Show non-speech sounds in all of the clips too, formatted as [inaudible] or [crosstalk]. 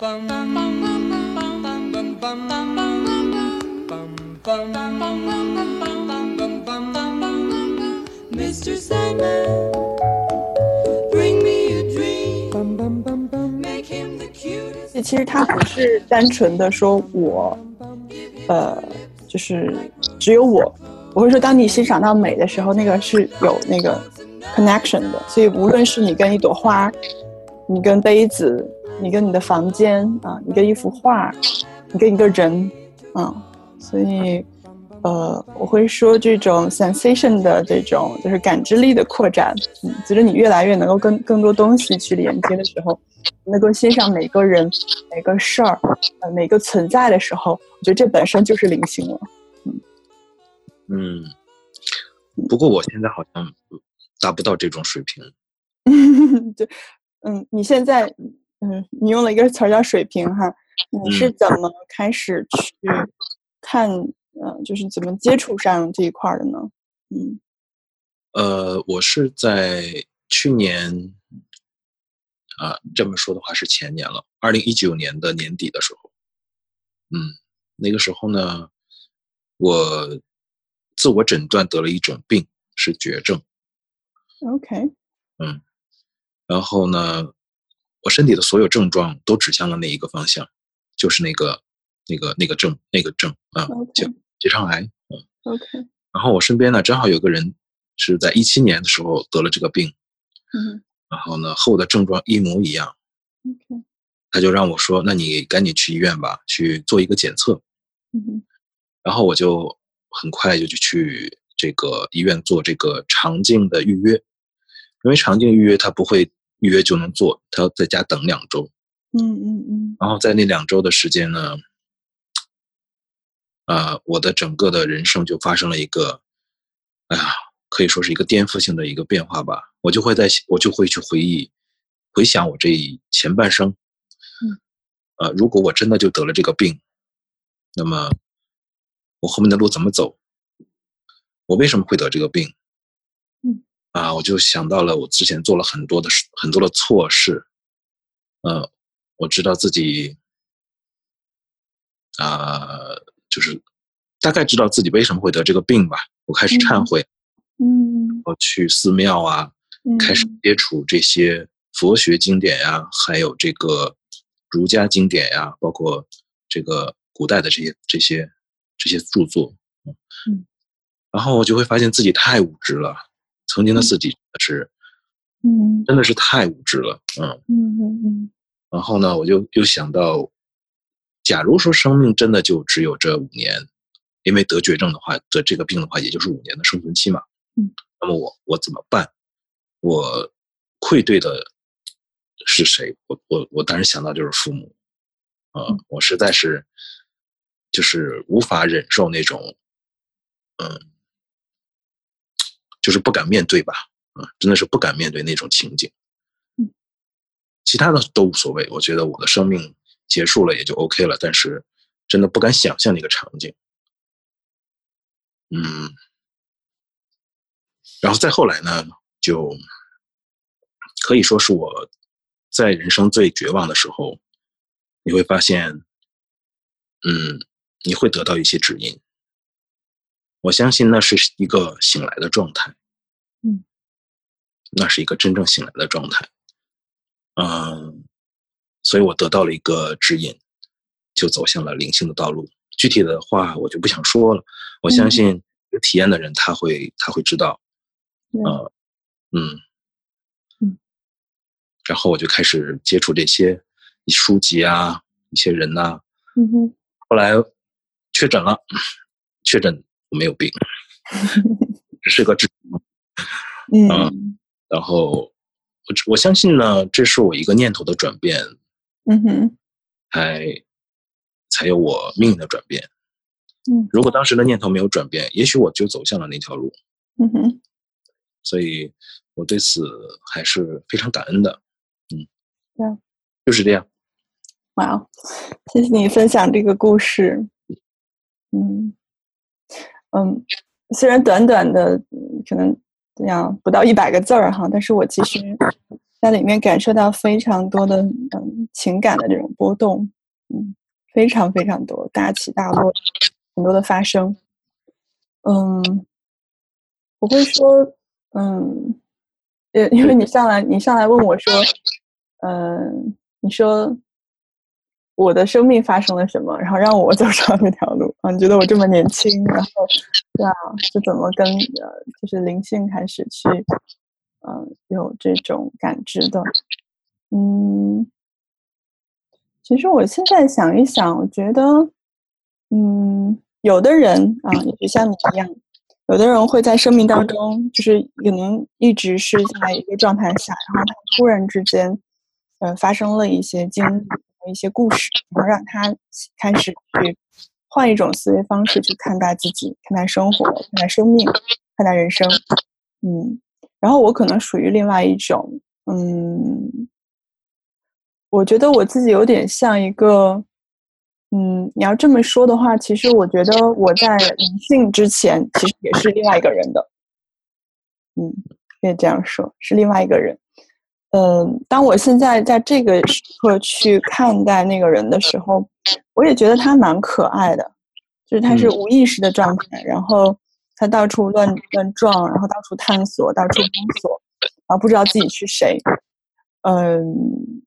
Mr. Sandman, bring me a dream. Make him the cutest. 其实它不是单纯的说我，呃，就是只有我。我会说，当你欣赏到美的时候，那个是有那个 connection 的。所以，无论是你跟一朵花，你跟杯子，你跟你的房间啊，你跟一幅画，你跟一个人，啊，所以，呃，我会说这种 sensation 的这种就是感知力的扩展，嗯，随着你越来越能够跟更多东西去连接的时候，能够欣赏每个人、每个事儿、呃每个存在的时候，我觉得这本身就是灵性了。嗯，不过我现在好像达不到这种水平。[laughs] 对，嗯，你现在，嗯，你用了一个词儿叫水平哈，你是怎么开始去看，呃，就是怎么接触上这一块儿的呢？嗯，呃，我是在去年，啊，这么说的话是前年了，二零一九年的年底的时候，嗯，那个时候呢，我自我诊断得了一种病，是绝症。OK，嗯，然后呢，我身体的所有症状都指向了那一个方向，就是那个那个那个症那个症啊，OK。结结肠癌。嗯，OK，然后我身边呢，正好有个人是在一七年的时候得了这个病，嗯然后呢，和我的症状一模一样，，OK，他就让我说，那你赶紧去医院吧，去做一个检测。嗯哼。然后我就很快就就去这个医院做这个肠镜的预约，因为肠镜预约它不会预约就能做，他要在家等两周。嗯嗯嗯然后在那两周的时间呢，呃，我的整个的人生就发生了一个，哎呀，可以说是一个颠覆性的一个变化吧。我就会在，我就会去回忆、回想我这一前半生。嗯。呃，如果我真的就得了这个病，那么我后面的路怎么走？我为什么会得这个病？嗯。啊，我就想到了我之前做了很多的事，很多的错事。呃，我知道自己啊、就是大概知道自己为什么会得这个病吧。我开始忏嗯悔，嗯我去寺庙啊，嗯，开始接触这些佛学经典呀，还有这个儒家经典呀，包括这个古代的这些这些这些著作。嗯，然后我就会发现自己太无知了，曾经的自己是嗯真的是太无知了，嗯。嗯嗯嗯然后呢，我就又想到，假如说生命真的就只有这五年，因为得绝症的话，得这个病的话，也就是五年的生存期嘛。嗯。那么我我怎么办？我愧对的是谁？我我我当时想到就是父母，啊、嗯我实在是就是无法忍受那种，嗯，就是不敢面对吧，啊、真的是不敢面对那种情景。嗯其他的都无所谓，我觉得我的生命结束了也就 OK 了，但是真的不敢想象那个场景。嗯，然后再后来呢，就可以说是我在人生最绝望的时候，你会发现，嗯，你会得到一些指引。我相信那是一个醒来的状态，嗯，那是一个真正醒来的状态。嗯，所以我得到了一个指引，就走向了灵性的道路。具体的话我就不想说了，我相嗯信有体验的人他会他会知道。对呃，嗯嗯，然后我就开始接触这些书籍啊，一些人呐、嗯哼后来确诊了，确诊我没有病，[laughs] 只是个智嗯然后我我相信呢，这是我一个念头的转变，嗯哼才才有我命运的转变。嗯如果当时的念头没有转变，也许我就走向了那条路。嗯哼所以我对此还是非常感恩的。嗯，对啊就是这样。哇哦，谢谢你分享这个故事。嗯嗯，虽然短短的嗯可能这样不到一百个字儿哈，但是我其实 [laughs] 在里面感受到非常多的嗯情感的这种波动，嗯，非常非常多大起大落，很多的发生。嗯，我会说，嗯，呃，因为你上来你上来问我说，嗯，你说我的生命发生了什么，然后让我走上这条路啊？你觉得我这么年轻，然后对啊，就怎么跟呃，就是灵性开始去。嗯，有这种感知的，嗯，其实我现在想一想，我觉得，嗯，有的人啊，也许像你一样，有的人会在生命当中，就是可能一直是在一个状态下，然后他突然之间，呃，发生了一些经历、一些故事，然后让他开始去换一种思维方式去看待自己、看待生活、看待生命、看待人生，嗯。然后我可能属于另外一种，嗯，我觉得我自己有点像一个，嗯，你要这么说的话，其实我觉得我在灵性之前，其实也是另外一个人的，嗯，可以这样说，是另外一个人。嗯，当我现在在这个时刻去看待那个人的时候，我也觉得他蛮可爱的，就是他是无意识的状态，然后。他到处乱乱撞，然后到处探索，到处摸索，然后不知道自己是谁。嗯，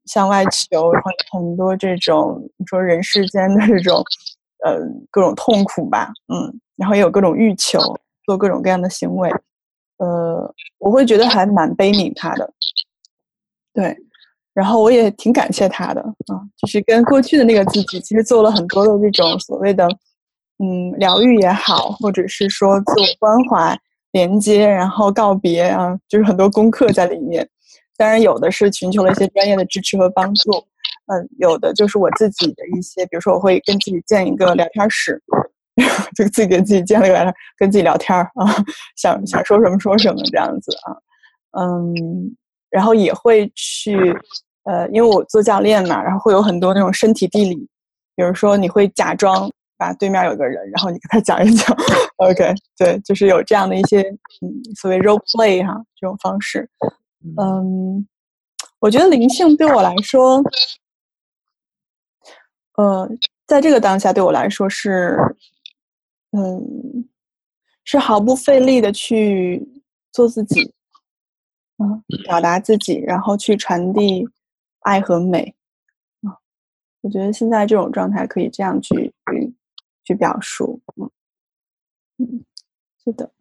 向外求，然后很多这种你说人世间的这种，呃，各种痛苦吧，嗯，然后也有各种欲求，做各种各样的行为。呃，我会觉得还蛮悲悯他的，对，然后我也挺感谢他的啊，就是跟过去的那个自己，其实做了很多的这种所谓的。嗯，疗愈也好，或者是说自我关怀、连接，然后告别啊，就是很多功课在里面。当然，有的是寻求了一些专业的支持和帮助。嗯，有的就是我自己的一些，比如说我会跟自己建一个聊天室，就自己跟自己建了个聊天，跟自己聊天啊，想想说什么说什么这样子啊。嗯，然后也会去，呃，因为我做教练嘛，然后会有很多那种身体地理，比如说你会假装。把，对面有个人，然后你跟他讲一讲，OK，对，就是有这样的一些嗯，所谓 role play 哈这种方式。嗯，我觉得灵性对我来说，呃，在这个当下对我来说是，嗯，是毫不费力的去做自己，嗯，表达自己，然后去传递爱和美。啊，我觉得现在这种状态可以这样去去。去表述，嗯嗯，是的。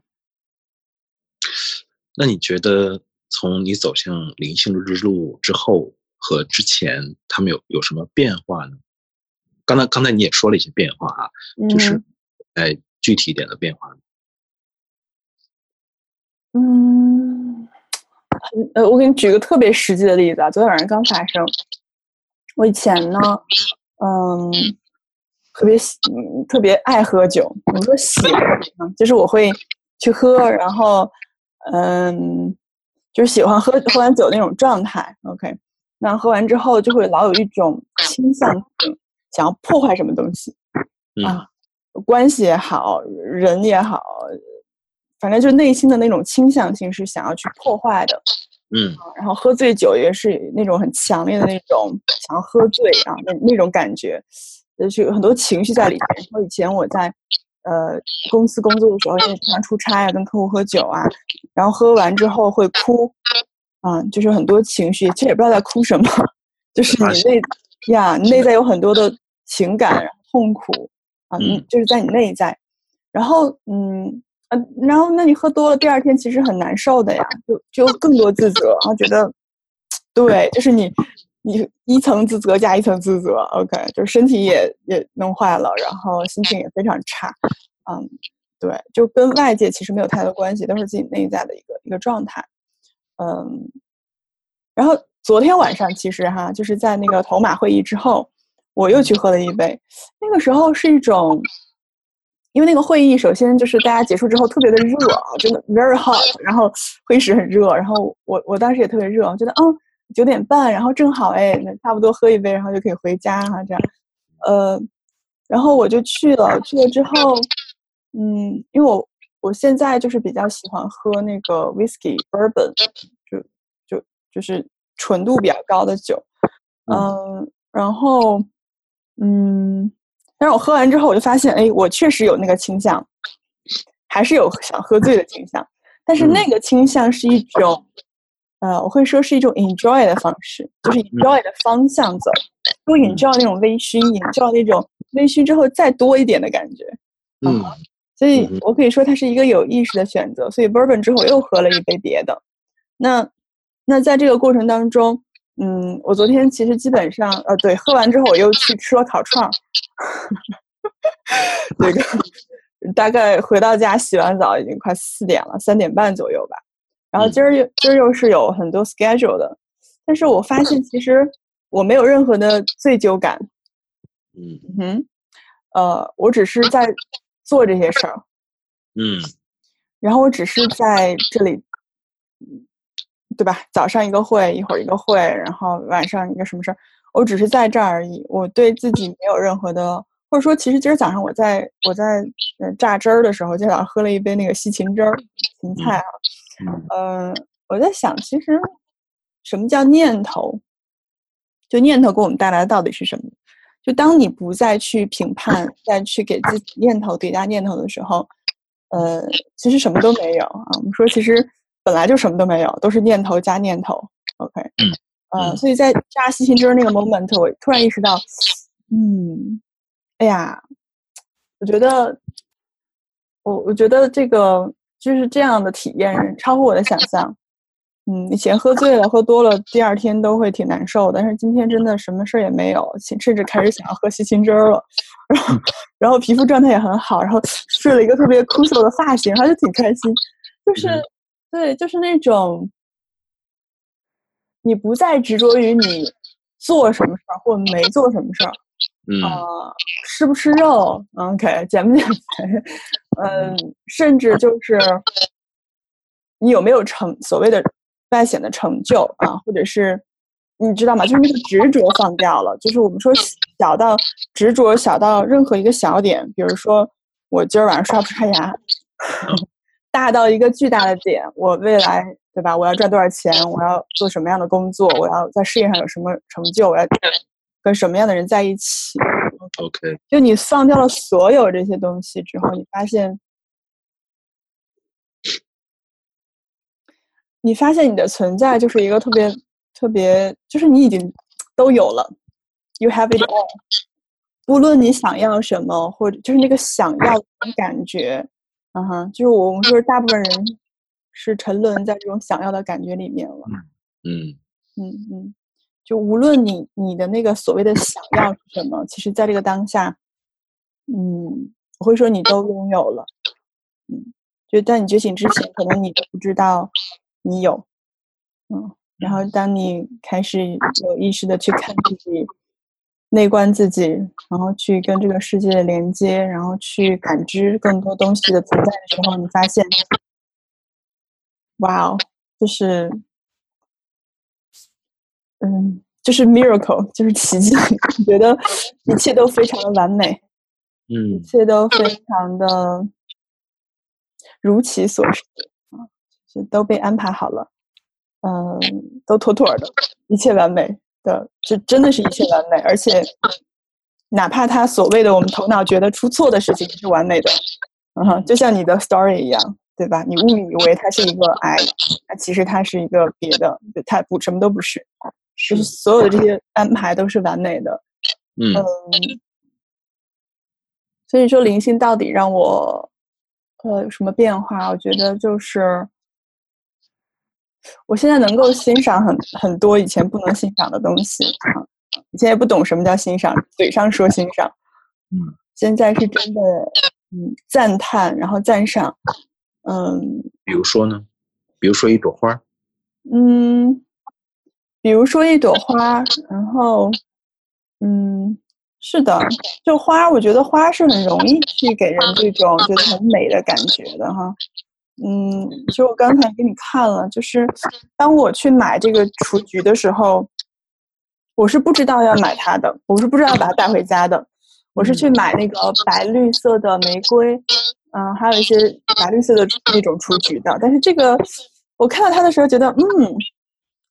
[sniffs] 那你觉得，从你走向灵性之路之后和之前，他们有有什么变化呢？刚才刚才你也说了一些变化啊，就是哎，具体一点的变化。嗯，呃，我给你举个特别实际的例子啊，昨天晚上刚发生。我以前呢，嗯。特别喜，特别爱喝酒。我说喜欢，就是我会去喝，然后，嗯，就是喜欢喝喝完酒那种状态。OK，那喝完之后就会老有一种倾向性，想要破坏什么东西啊，关系也好，人也好，反正就内心的那种倾向性是想要去破坏的。嗯，然后喝醉酒也是那种很强烈的那种想要喝醉啊，那那种感觉。就是有很多情绪在里面。然后以前我在呃公司工作的时候，就经常出差啊，跟客户喝酒啊，然后喝完之后会哭，啊，就是很多情绪，其实也不知道在哭什么，就是你内呀内在有很多的情感痛苦啊，嗯，就是在你内在，然后嗯呃，然后那你喝多了，第二天其实很难受的呀，就就更多自责，然后觉得对，就是你。你一层自责加一层自责，OK，就是身体也也弄坏了，然后心情也非常差，嗯，对，就跟外界其实没有太多关系，都是自己内在的一个一个状态，嗯，然后昨天晚上其实哈，就是在那个头马会议之后，我又去喝了一杯，那个时候是一种，因为那个会议首先就是大家结束之后特别的热，真的 very hot，然后会议室很热，然后我我当时也特别热，觉得嗯。九点半，然后正好哎，那差不多喝一杯，然后就可以回家哈，这样，呃，然后我就去了，去了之后，嗯，因为我我现在就是比较喜欢喝那个 whiskey bourbon，就就就是纯度比较高的酒，嗯，然后嗯，但是我喝完之后我就发现，哎，我确实有那个倾向，还是有想喝醉的倾向，但是那个倾向是一种。呃，我会说是一种 enjoy 的方式，就是 enjoy 的方向走，多 enjoy 那种微醺，enjoy 那种微醺之后再多一点的感觉。嗯，所以我可以说它是一个有意识的选择。所以 bourbon 之后我又喝了一杯别的。那那在这个过程当中，嗯，我昨天其实基本上，呃，对，喝完之后我又去吃了烤串儿。[laughs] 这个大概回到家洗完澡已经快四点了，三点半左右吧。然后今儿又今儿又是有很多 schedule 的，但是我发现其实我没有任何的醉酒感，嗯哼，呃，我只是在做这些事儿，嗯，然后我只是在这里，对吧？早上一个会，一会儿一个会，然后晚上一个什么事儿，我只是在这儿而已。我对自己没有任何的，或者说，其实今儿早上我在我在呃榨汁儿的时候，今早上喝了一杯那个西芹汁儿，芹菜啊。嗯，我在想，其实什么叫念头？就念头给我们带来的到底是什么？就当你不再去评判，再去给自己念头叠加念头的时候，呃，其实什么都没有啊。我们说，其实本来就什么都没有，都是念头加念头。OK，嗯，呃，所以在扎西芹汁那个 moment，我突然意识到，嗯，哎呀，我觉得，我我觉得这个。就是这样的体验超乎我的想象，嗯，以前喝醉了、喝多了，第二天都会挺难受，但是今天真的什么事儿也没有，甚至开始想要喝西芹汁儿了，然后，然后皮肤状态也很好，然后睡了一个特别枯燥的发型，还是挺开心，就是，对，就是那种，你不再执着于你做什么事儿或没做什么事儿。啊，吃不吃肉？OK，减不减肥？嗯，甚至就是你有没有成所谓的外显的成就啊？或者是你知道吗？就是那个执着放掉了。就是我们说小到执着，小到任何一个小点，比如说我今儿晚上刷不刷牙，[laughs] 大到一个巨大的点，我未来对吧？我要赚多少钱？我要做什么样的工作？我要在事业上有什么成就？我要。跟什么样的人在一起？OK，就你放掉了所有这些东西之后，你发现，你发现你的存在就是一个特别特别，就是你已经都有了，You have it all。不论你想要什么，或者就是那个想要的感觉，嗯哼，就是我们说大部分人是沉沦在这种想要的感觉里面了。嗯嗯嗯。就无论你你的那个所谓的想要是什么，其实在这个当下，嗯，我会说你都拥有了，嗯，就在你觉醒之前，可能你都不知道你有，嗯，然后当你开始有意识的去看自己，内观自己，然后去跟这个世界连接，然后去感知更多东西的存在的时候，你发现，哇哦，就是。嗯，就是 miracle，就是奇迹。[laughs] 觉得一切都非常的完美，嗯，一切都非常的如其所示啊，就都被安排好了，嗯，都妥妥的，一切完美的，就真的是一切完美。而且，哪怕他所谓的我们头脑觉得出错的事情是完美的，嗯哼，就像你的 story 一样，对吧？你误以为它是一个癌那其实它是一个别的，它不什么都不是。就是所有的这些安排都是完美的，嗯，所以说灵性到底让我呃有什么变化？我觉得就是我现在能够欣赏很很多以前不能欣赏的东西啊，以前也不懂什么叫欣赏，嘴上说欣赏，嗯，现在是真的嗯赞叹，然后赞赏，嗯，比如说呢？比如说一朵花，嗯。比如说一朵花，然后，嗯，是的，就花，我觉得花是很容易去给人这种觉得很美的感觉的哈。嗯，其实我刚才给你看了，就是当我去买这个雏菊的时候，我是不知道要买它的，我是不知道要把它带回家的，我是去买那个白绿色的玫瑰，嗯，还有一些白绿色的那种雏菊的。但是这个我看到它的时候，觉得嗯。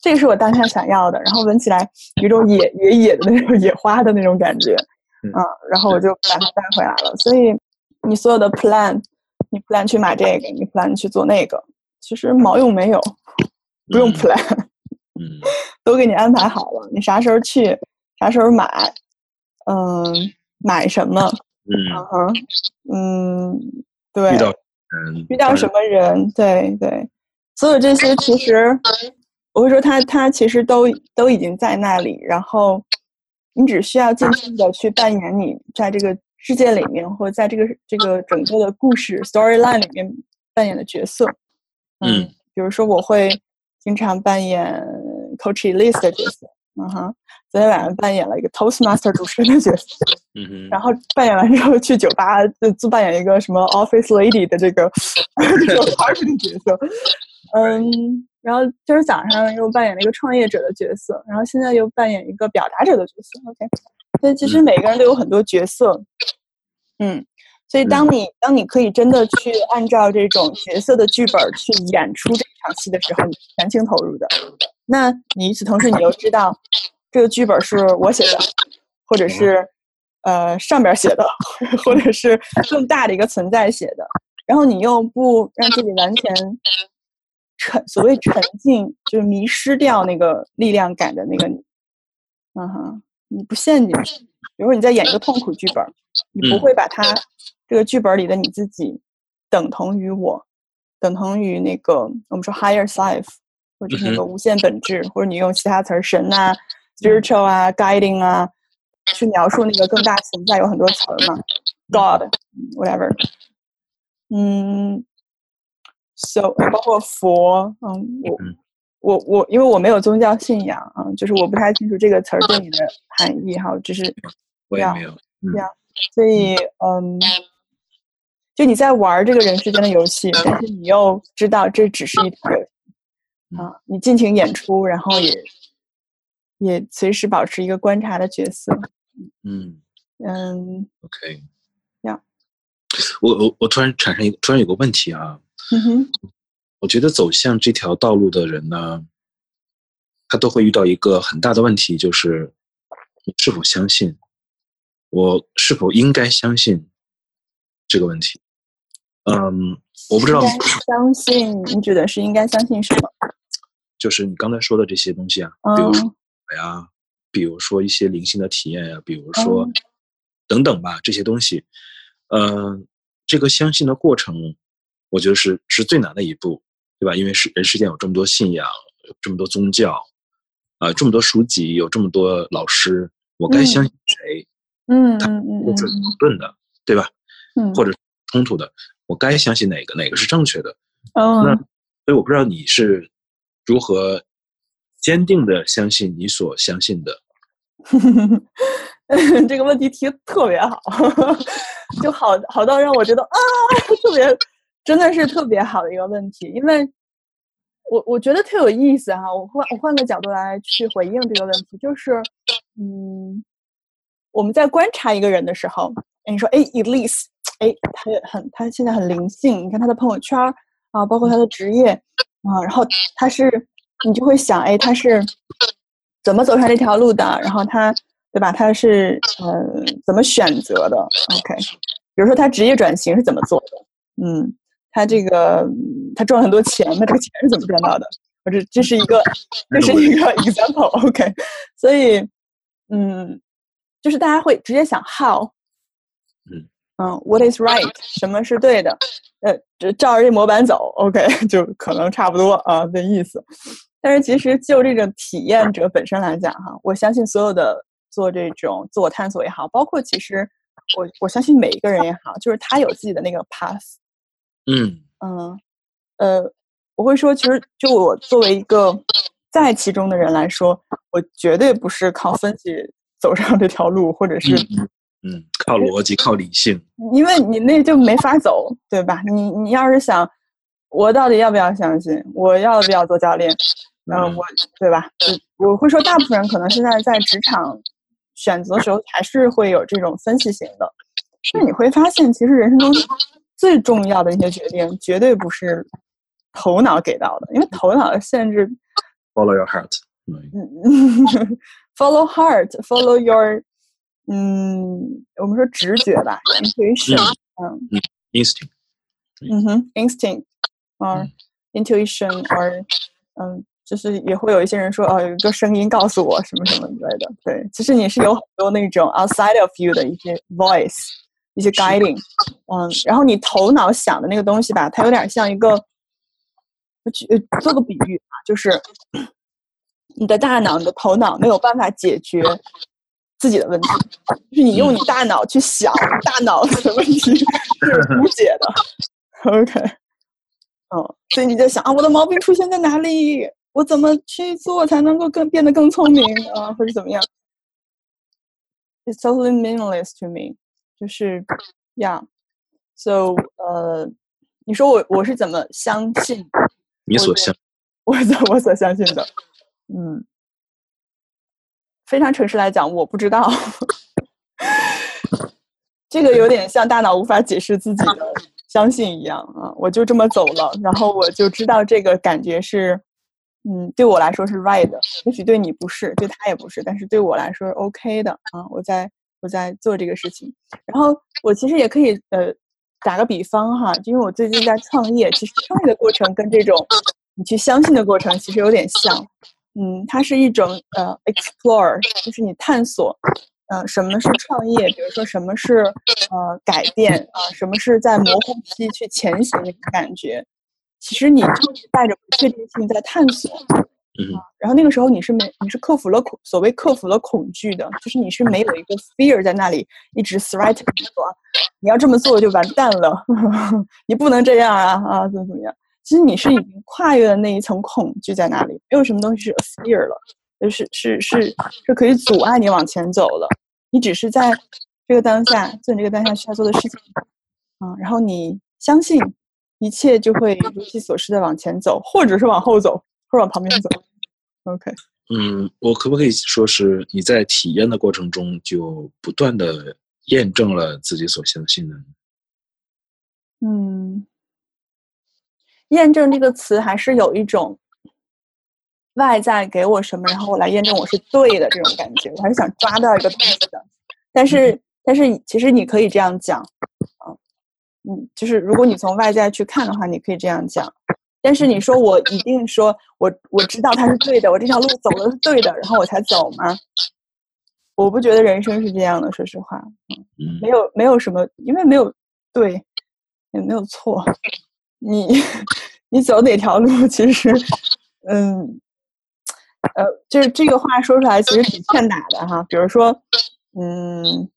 这个是我当下想要的，然后闻起来有一种野野野的那种 [laughs] 野花的那种感觉，嗯嗯，然后我就把它带回来了。所以你所有的 plan，你 plan 去买这个，你 plan 去做那个，其实毛用没有，不用嗯 plan，[laughs] 嗯都给你安排好了，你啥时候去，啥时候买，嗯，买什么，嗯，嗯哼，嗯，对，遇到嗯遇到什么人，对对，所有这些其实我会说他他其实都都已经在那里，然后你只需要尽情的去扮演你在这个世界里面，或者在这个这个整个的故事 storyline 里面扮演的角色。嗯，比如说我会经常扮演 Coach Elise 的角色，嗯哼，昨天晚上扮演了一个 Toastmaster 主持人的角色。[laughs] 嗯哼，然后扮演完之后去酒吧就自扮演一个什么 office lady 的这个 [laughs] 这个 party 的角色，嗯，然后今儿早上又扮演了一个创业者的角色，然后现在又扮演一个表达者的角色，OK，所以其实每个人都有很多角色，嗯，所以当你当你可以真的去按照这种角色的剧本去演出这场戏的时候，你是全情投入的，那你与此同时，你又知道这个剧本是我写的，或者是呃上边写的，或者是更大的一个存在写的，然后你又不让自己完全沉，所谓沉浸，就是迷失掉那个力量感的那个你，嗯哼，你不陷进去。比如说你在演一个痛苦剧本，你不嗯。会把它这个剧本里的你自己等同于我，等同于那个我们说 higher self，或者是那个无限本质，或者你用其他词儿神啊、spiritual 啊、guiding 啊，去描述那个更大存在，有很多词儿嘛，God whatever，嗯，so 包括佛，嗯，我嗯。我我因为我没有宗教信仰啊，就是我不太清楚这个词儿对你的含义哈，只是呀 [laughs] 我也没有，嗯。呀所以嗯，就你在玩这个人世间的游戏，但是你又知道这只是一场游戏啊，你尽情演出，然后也也随时保持一个观察的角色，嗯。嗯，OK，呀，我我我突然产生一个突然有个问题啊，嗯哼。我觉得走向这条道路的人呢，他都会遇到一个很大的问题，就是你是否相信，我是否应该相信这个问题。嗯，我不知道相信你指的是应该相信什么？就是你刚才说的这些东西啊，比如呀，比如说一些灵性的体验呀，比如说嗯等等吧，这些东西，嗯，这个相信的过程，我觉得是是最难的一步，对吧？因为是人世间有这么多信仰，有这么多宗教，啊、这么多书籍，有这么多老师，我该相信谁？嗯嗯嗯都是嗯矛盾的，对吧？嗯，或者冲突的，我该相信哪个？哪个是正确的？哦那所以我不知道你是如何坚定的相信你所相信的。[laughs] 这个问题提的特别好，[laughs] 就好好到让我觉得啊，[laughs] 特别真的是特别好的一个问题，因为我我觉得特有意思哈。我换我换个角度来去回应这个问题，就是嗯，我们在观察一个人的时候，你说哎，Elise，哎，他也很他现在很灵性，你看他的朋友圈啊，包括他的职业啊，然后他是你就会想，哎，他是怎么走上这条路的？然后他对吧？他是呃怎么选择的？OK，比如说他职业转型是怎么做的？嗯，他这个嗯他赚了很多钱，那这个钱是怎么赚到的？或者这是一个这是一个 [laughs] example，OK，、所以嗯，就是大家会直接想 how，嗯嗯，what is right，什么是对的？呃，这照着这模板走，OK，就可能差不多啊这意思。但是其实就这个体验者本身来讲，哈，我相信所有的做这种自我探索也好，包括其实我我相信每一个人也好，就是他有自己的那个 path，嗯嗯，呃，我会说，其实就我作为一个在其中的人来说，我绝对不是靠分析走上这条路，或者是嗯嗯，靠逻辑，靠理性。因为你那就没法走，对吧？你你要是想，我到底要不要相信？我要不要做教练？嗯、嗯。我对吧？我我会说，大部分人可能现在在职场选择的时候，还是会有这种分析型的。那你会发现，其实人生中最重要的一些决定，绝对不是头脑给到的，因为头脑的限制，[laughs] follow your heart，嗯。嗯，[laughs] follow heart，follow your，嗯，我们说直觉吧，intuition，嗯，instinct，嗯哼，instinct，or 嗯。intuition or 嗯，就是也会有一些人说哦，有一个声音告诉我什么什么之类的。对，其实你是有很多那种 outside of you 的一些 voice，一些 guiding，嗯，然后你头脑想的那个东西吧，它有点像一个，我举呃做个比喻啊，就是你的大脑、你的头脑没有办法解决自己的问题，就是你用你大脑去想大脑的问题是无解的。[laughs] OK，嗯，所以你在想啊，我的毛病出现在哪里？我怎么去做才能够更变得更聪明啊，或者怎么样？It's totally meaningless to me，就是，Yeah，so 呃，你说我我是怎么相信你所相，[laughs] 我所我所相信的？嗯，非常诚实来讲，我不知道。这个有点像大脑无法解释自己的相信一样啊，我就这么走了，然后我就知道这个感觉是，嗯，对我来说是 right 的，也许对你不是，对他也不是，但是对我来说是 OK 的啊，我在我在做这个事情，然后我其实也可以呃打个比方哈，因为我最近在创业，其实创业的过程跟这种你去相信的过程其实有点像，嗯，它是一种呃 explore，就是你探索，呃，什么是创业，比如说什么是呃改变啊、什么是在模糊期去前行的感觉，其实你就是带着不确定性在探索，嗯然后那个时候你是没你是克服了恐所谓克服了恐惧的，就是你是没有一个 fear 在那里一直 threaten 你说你要这么做就完蛋了，[laughs] 你不能这样啊啊怎么怎么样。其实你是已经跨越了那一层恐惧在那里，没有什么东西是 fear 了，就是是是是可以阻碍你往前走了。你只是在这个当下做你这个当下需要做的事情，啊，然后你相信一切就会如其所示的往前走，或者是往后走，或者往旁边走。OK，嗯，我可不可以说是你在体验的过程中就不断的验证了自己所相信的？嗯，验证这个词还是有一种外在给我什么，然后我来验证我是对的这种感觉，我还是想抓到一个东西的。但是，但是其实你可以这样讲，啊，嗯，就是如果你从外在去看的话，你可以这样讲。但是你说我一定说我我知道它是对的，我这条路走的是对的，然后我才走吗？我不觉得人生是这样的，说实话，嗯没有没有什么，因为没有对，也没有错。你 [laughs] 你走哪条路，其实，嗯，呃，就是这个话说出来，其实挺欠打的哈。比如说，嗯，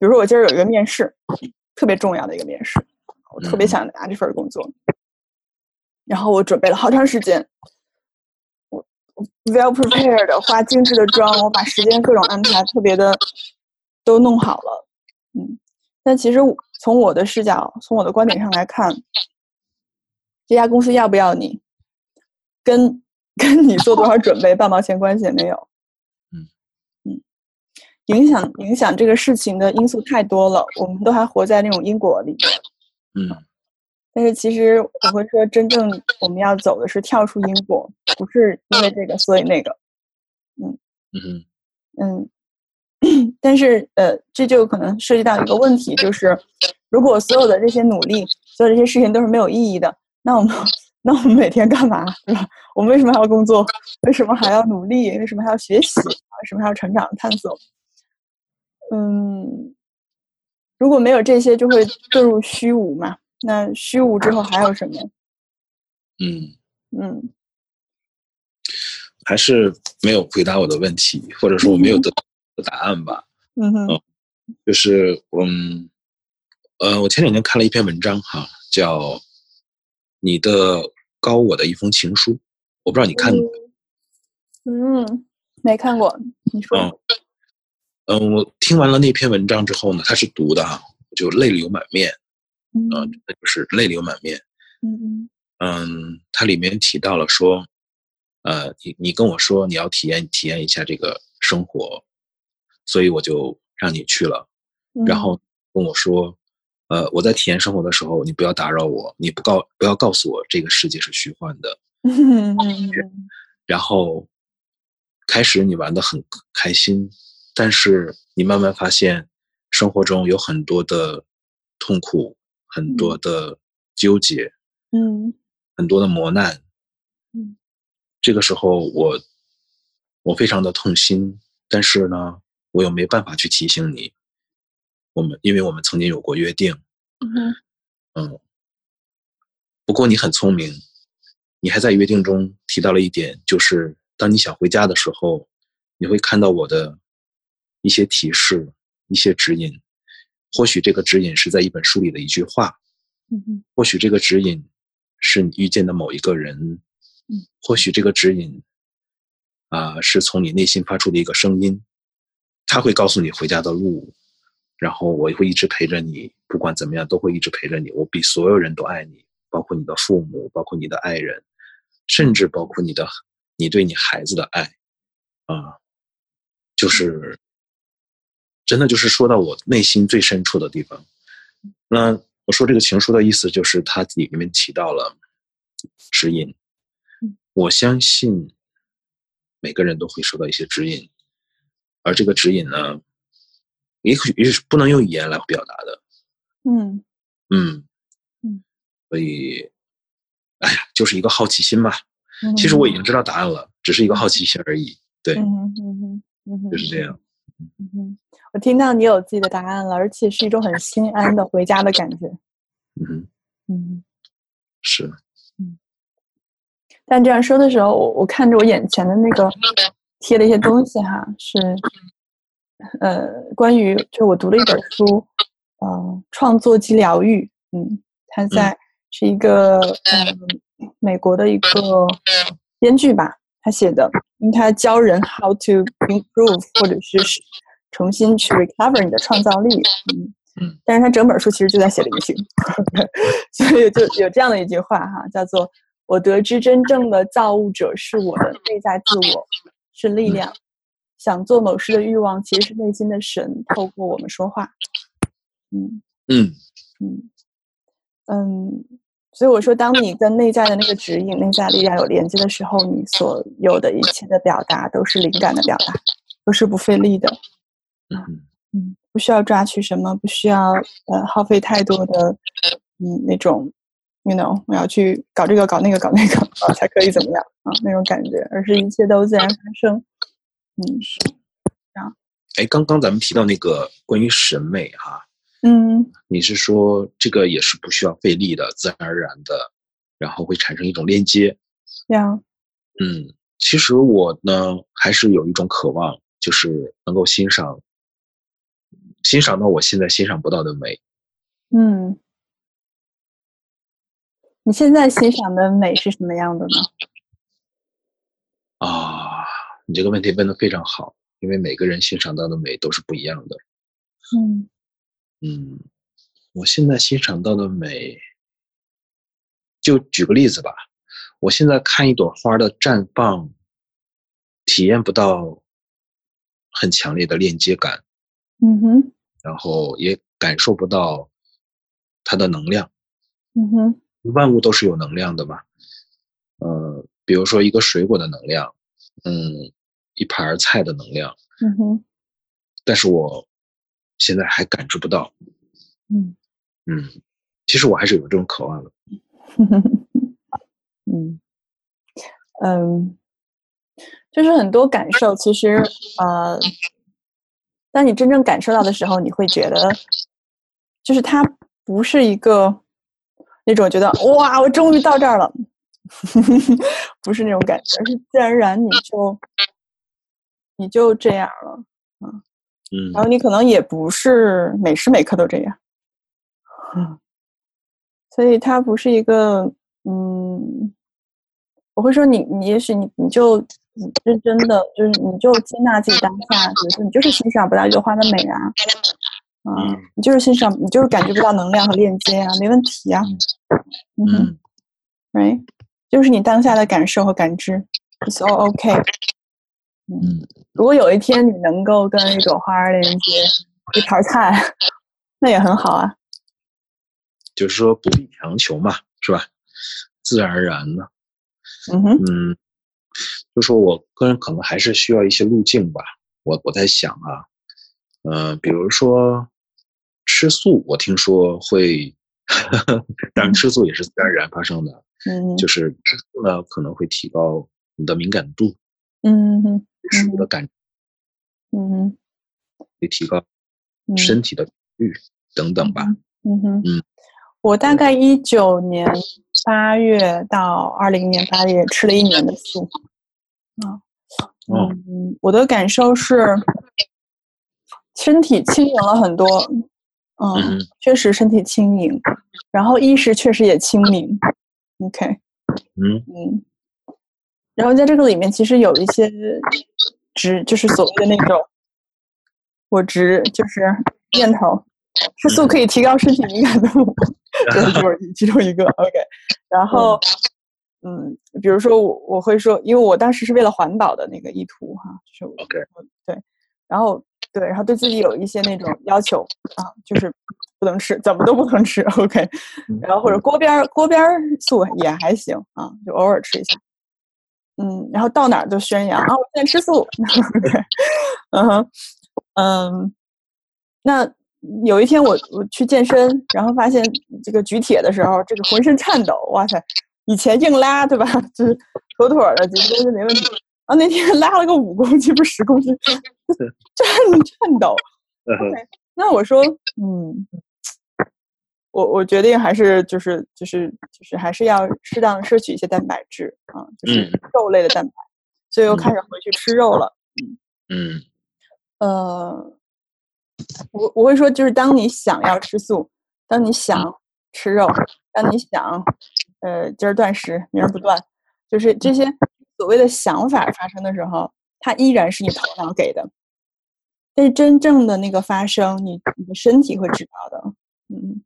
比如说我今儿有一个面试，特别重要的一个面试，我特别嗯。想拿这份工作，然后我准备了好长时间，我我 well prepared，化精致的妆，我把时间各种安排特别的都弄好了，嗯，但其实从我的视角，从我的观点上来看，这家公司要不要你，跟 [laughs] 跟你做多少准备半毛钱关系也没有。影响影响这个事情的因素太多了，我们都还活在那种因果里面。嗯但是其实我会说，真正我们要走的是跳出因果，不是因为这个所以那个。嗯嗯嗯，[coughs] 但是呃，这就可能涉及到一个问题，就是如果所有的这些努力，所有这些事情都是没有意义的，那我们 [laughs] 那我们每天干嘛，对吧？我们为什么还要工作？为什么还要努力？为什么还要学习？为什么还要成长探索？嗯，如果没有这些，就会遁入虚无嘛。那虚无之后还有什么？嗯，嗯还是没有回答我的问题，或者说我没有得到答案吧。嗯哼就是嗯呃，我前两天看了一篇文章哈，叫《你的高我的一封情书》，我不知道你看过嗯，没看过，你说。嗯嗯，我听完了那篇文章之后呢，他是读的哈，我就泪流满面，嗯啊、真的就是泪流满面。嗯嗯嗯，它里面提到了说，呃，你你跟我说你要体验体验一下这个生活，所以我就让你去了。嗯，然后跟我说，呃，我在体验生活的时候，你不要打扰我，你不告不要告诉我这个世界是虚幻的，[laughs] 嗯嗯然后开始你玩的很开心，但是你慢慢发现生活中有很多的痛苦，很多的纠结，嗯。很多的磨难。嗯，这个时候我我非常的痛心，但是呢，我又没办法去提醒你，我们因为我们曾经有过约定，嗯嗯。不过你很聪明，你还在约定中提到了一点，就是当你想回家的时候，你会看到我的一些提示、一些指引。或许这个指引是在一本书里的一句话，嗯或许这个指引是你遇见的某一个人，嗯，或许这个指引啊、是从你内心发出的一个声音，它会告诉你回家的路，然后我会一直陪着你，不管怎么样都会一直陪着你。我比所有人都爱你，包括你的父母，包括你的爱人，甚至包括你的你对你孩子的爱，啊、就是真的就是说到我内心最深处的地方。那我说这个情书的意思就是它里面提到了指引嗯，我相信每个人都会受到一些指引，而这个指引呢，也许也是不能用语言来表达的，嗯嗯嗯，所以，哎呀，就是一个好奇心吧。嗯，其实我已经知道答案了，只是一个好奇心而已。对，嗯嗯嗯哼，就是这样。嗯哼，我听到你有自己的答案了，而且是一种很心安的回家的感觉。嗯哼，嗯，是，嗯。但这样说的时候，我我看着我眼前的那个贴的一些东西哈，是呃关于就我读了一本书，呃，创作及疗愈，嗯，他在是一个嗯美国的一个编剧吧，他写的，因为他教人 how to improve 或者是重新去 recover 你的创造力，嗯嗯，但是他整本书其实就在写灵性，[laughs] 所以就有这样的一句话哈，叫做“我得知真正的造物者是我的内在自我，是力量，想做某事的欲望其实是内心的神透过我们说话”，嗯。嗯。嗯。嗯，所以我说，当你跟内在的那个指引、内在力量有连接的时候，你所有的一切的表达都是灵感的表达，都是不费力的。嗯嗯，不需要抓取什么，不需要呃耗费太多的嗯那种，you know，我要去搞这个搞那个搞那个啊才可以怎么样啊那种感觉，而是一切都自然发生。嗯哎，刚刚咱们提到那个关于审美哈、嗯你是说这个也是不需要费力的，自然而然的，然后会产生一种链接。呀嗯，其实我呢还是有一种渴望，就是能够欣赏，欣赏到我现在欣赏不到的美。嗯，你现在欣赏的美是什么样的呢？啊，你这个问题问的非常好，因为每个人欣赏到的美都是不一样的。嗯嗯，我现在欣赏到的美，就举个例子吧，我现在看一朵花的绽放，体验不到很强烈的链接感，嗯哼。然后也感受不到它的能量。嗯哼。万物都是有能量的嘛，呃，比如说一个水果的能量，嗯，一盘菜的能量，嗯哼。但是我现在还感知不到，嗯。嗯，其实我还是有这种渴望的，[laughs] 嗯。嗯，就是很多感受，其实呃，当你真正感受到的时候，你会觉得，就是它不是一个那种觉得哇，我终于到这儿了，[laughs] 不是那种感觉，而是自然而然你就你就这样了，嗯然后你可能也不是每时每刻都这样，嗯，所以它不是一个，嗯，我会说你，你也许你你就认真的，就是你就接纳自己当下，比如说你就是欣赏不到一朵花的美啊，啊、嗯你就是欣赏，你就是感觉不到能量和链接啊，没问题啊，嗯，right，就是你当下的感受和感知，it's all okay。嗯。如果有一天你能够跟一朵花儿连接一盘菜，[laughs] 那也很好啊。就是说不必强求嘛，是吧？自然而然的，嗯哼，嗯，就说我个人可能还是需要一些路径吧。我我在想啊，嗯、比如说吃素，我听说会，[laughs] 当然吃素也是自然而然发生的，嗯，就是吃素呢可能会提高你的敏感度，嗯食物的感嗯哼，会提高嗯。身体的率等等吧。嗯哼，嗯我大概一九年八月到二零年八月吃了一年的素，啊，哦。嗯，我的感受是身体轻盈了很多，嗯嗯，确实身体轻盈，然后意识确实也清明，OK，嗯。嗯，然后在这个里面其实有一些值，就是所谓的那种我值，就是念头，吃素可以提高身体敏感度，这是就是其中一个 OK。然后，嗯，比如说我我会说，因为我当时是为了环保的那个意图哈，就是我 OK 对，然后对，然后对自己有一些那种要求啊，就是不能吃，怎么都不能吃 OK。然后或者锅边儿锅边儿素也还行啊，就偶尔吃一下。嗯，然后到哪儿都宣扬啊，我现在吃素。[laughs] 对，嗯哼，嗯，那有一天我我去健身，然后发现这个举铁的时候，这个浑身颤抖，哇塞！以前硬拉对吧，[laughs] 就是妥妥的几个东西没问题。然后那天拉了个五公斤，不是十公斤，[laughs] 颤颤抖。OK，那我说，嗯，我我决定还是就是就是就是还是要适当摄取一些蛋白质啊，就是嗯。肉类的蛋白，所以又开始回去吃肉了。嗯。呃，我我会说，就是当你想要吃素，当你想吃肉，当你想呃今儿断食，明儿不断，就是这些所谓的想法发生的时候，它依然是你头脑给的，但是真正的那个发生，你你的身体会知道的。嗯，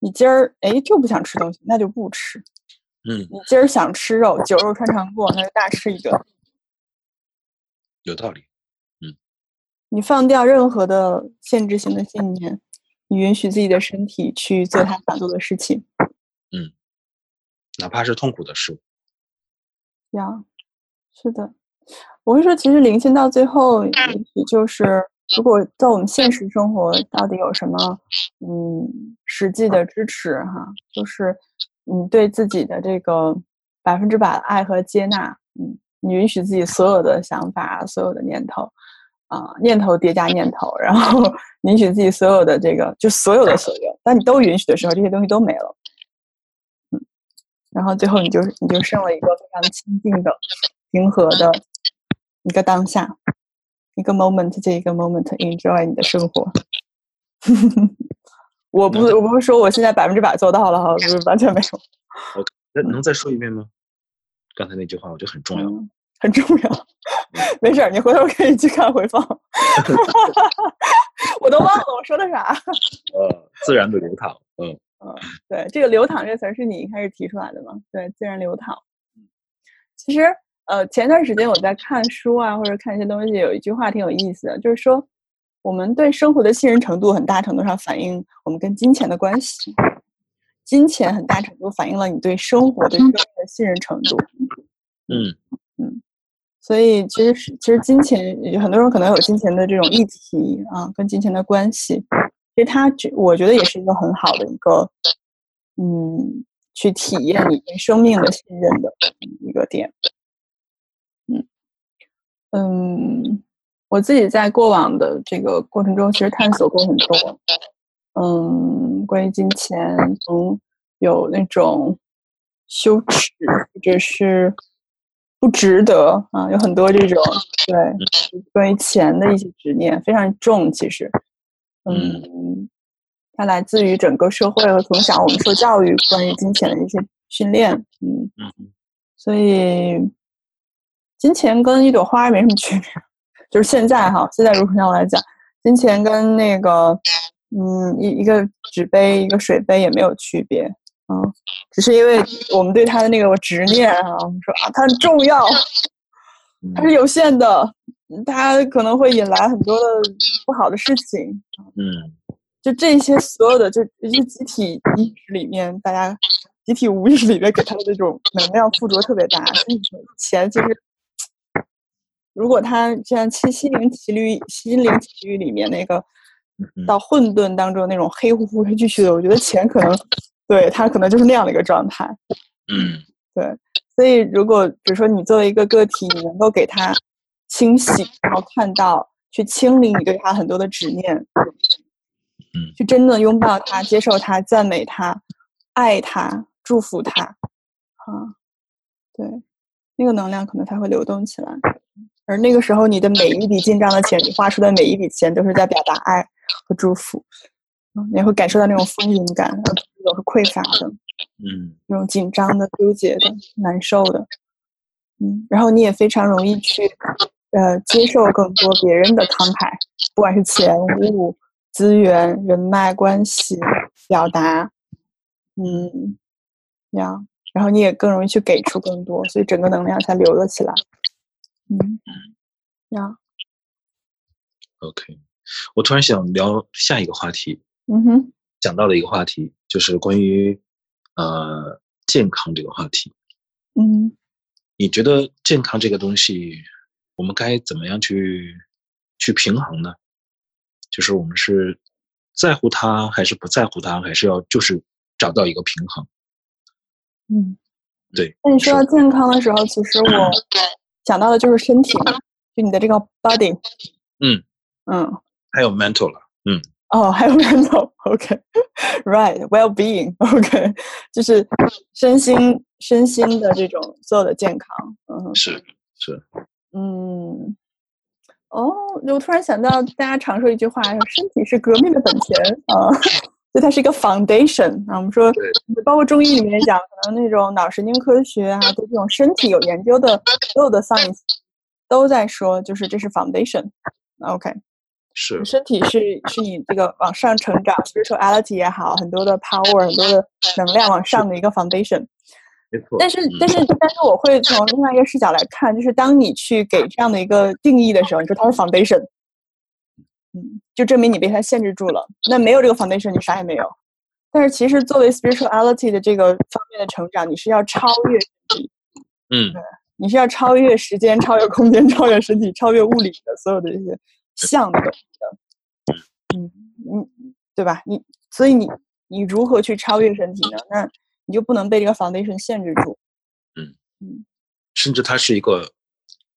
你今儿哎就不想吃东西，那就不吃；嗯，你今儿想吃肉，酒肉穿肠过，那就大吃一顿。有道理。嗯你放掉任何的限制性的信念，你允许自己的身体去做它想做的事情。嗯哪怕是痛苦的事物。呀，是的，我会说，其实灵性到最后，也许就是，如果在我们现实生活到底有什么，嗯，实际的支持哈，就是你对自己的这个百分之百的爱和接纳，嗯，你允许自己所有的想法、所有的念头，啊、念头叠加念头，然后 [laughs] 允许自己所有的这个，就所有的所有，当你都允许的时候，这些东西都没了。嗯然后最后你就你就剩了一个非常清静的、平和的一个当下，一个 moment 接一个 moment enjoy 你的生活。我不我不是说我现在百分之百做到了哈，不是完全没有，[laughs] 那能再说一遍吗？刚才那句话我觉得很重要。嗯，很重要。没事儿，你回头可以去看回放。[laughs] 我都忘了我说的啥。[laughs] 呃，自然的流淌。嗯嗯对，这个“流淌”这词儿是你一开始提出来的吗？对，自然流淌。其实，呃，前段时间我在看书啊，或者看一些东西，有一句话挺有意思的，就是说，我们对生活的信任程度，很大程度上反映我们跟金钱的关系。金钱很大程度反映了你对生活、对生命的信任程度。嗯嗯所以，其实是其实金钱，有很多人可能有金钱的这种议题啊，跟金钱的关系。其实它，我觉得也是一个很好的一个，嗯，去体验你对生命的信任的一个点。嗯嗯，我自己在过往的这个过程中，其实探索过很多，嗯，关于金钱，从有那种羞耻，或者是不值得啊，有很多这种对关于钱的一些执念非常重，其实，嗯，它来自于整个社会和从小我们受教育关于金钱的一些训练，嗯，嗯。所以金钱跟一朵花没什么区别，就是现在哈，现在如果让我来讲，金钱跟那个嗯一一个纸杯一个水杯也没有区别，嗯，只是因为我们对它的那个执念啊，我们说啊它很重要，它是有限的，它可能会引来很多的不好的事情，嗯就这些所有的就一些集体意识里面，大家集体无意识里面给他的这种能量附着特别大。钱其实，如果他像《七心灵奇旅》《心灵奇旅》里面那个嗯到混沌当中那种黑乎乎、黑黢黢的，我觉得钱可能对他可能就是那样的一个状态。嗯对所以，如果比如说你作为一个个体，你能够给他清洗，然后看到，去清理你对他很多的执念，嗯去真的拥抱他、接受他、赞美他、爱他、祝福他，啊，对，那个能量可能才会流动起来。而那个时候，你的每一笔进账的钱，你花出的每一笔钱，都是在表达爱和祝福。嗯，你会感受到那种丰盈感，而不是那种匮乏的。嗯那种紧张的、纠结的、难受的，嗯，然后你也非常容易去呃接受更多别人的慷慨，不管是钱物、资源、人脉关系、表达，嗯，呀，然后你也更容易去给出更多，所以整个能量才流了起来，嗯，要，，OK。我突然想聊下一个话题，嗯哼，讲到了一个话题就是关于呃健康这个话题。嗯你觉得健康这个东西，我们该怎么样去去平衡呢？就是我们是在乎它，还是不在乎它，还是要就是找到一个平衡？嗯，对。那你说到健康的时候，其实我想到的就是身体嘛，就你的这个 body，嗯。嗯。还有 mental 了，嗯。哦，还有 [laughs] mental，OK，right，well-being，OK，[laughs] 就是身心身心的这种所有的健康，嗯哼。是是，嗯，哦，我突然想到，大家常说一句话，身体是革命的本钱啊，就它是一个 foundation 啊。我们说，包括中医里面讲，可能那种脑神经科学啊，对这种身体有研究的所有的 science 都在说，就是这是 foundation。OK，是身体是是你这个往上成长，spirituality 也好，很多的 power，很多的能量往上的一个 foundation。没错。但是嗯，但是，但是，我会从另外一个视角来看，就是当你去给这样的一个定义的时候，你说它是 foundation，嗯，就证明你被它限制住了。那没有这个 foundation，你啥也没有。但是，其实作为 spirituality 的这个方面的成长，你是要超越身体，嗯你是要超越时间、超越空间、超越身体、超越物理的所有的这些相的东西的。嗯嗯，对吧？你所以你你如何去超越身体呢？那你就不能被这个 foundation 限制住。嗯嗯甚至它是一个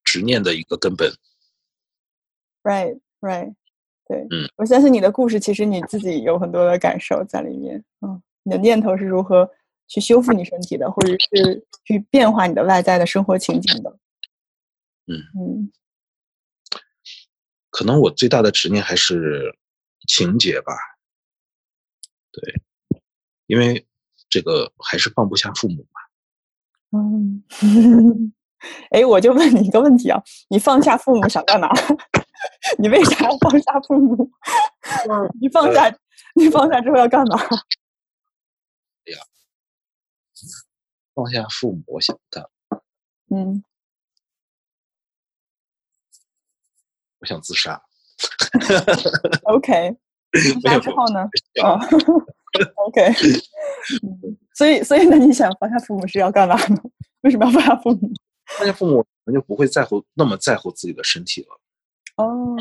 执念的一个根本。Right, right，对，嗯，我相信你的故事，其实你自己有很多的感受在里面，嗯，你的念头是如何去修复你身体的，或者是去变化你的外在的生活情景的，嗯嗯可能我最大的执念还是情节吧。对，因为这个还是放不下父母嘛。嗯，[laughs] 哎，我就问你一个问题啊，你放下父母想干嘛？[laughs] 你为啥要放下父母？[laughs] 你放下，你放下之后要干嘛？[laughs] 放下父母，我想干，嗯，我想自杀。OK，自杀之后呢？要哦，OK，嗯所以所以那你想放下父母是要干嘛呢？为什么要放下父母？放下父母，我就不会在乎那么在乎自己的身体了。哦，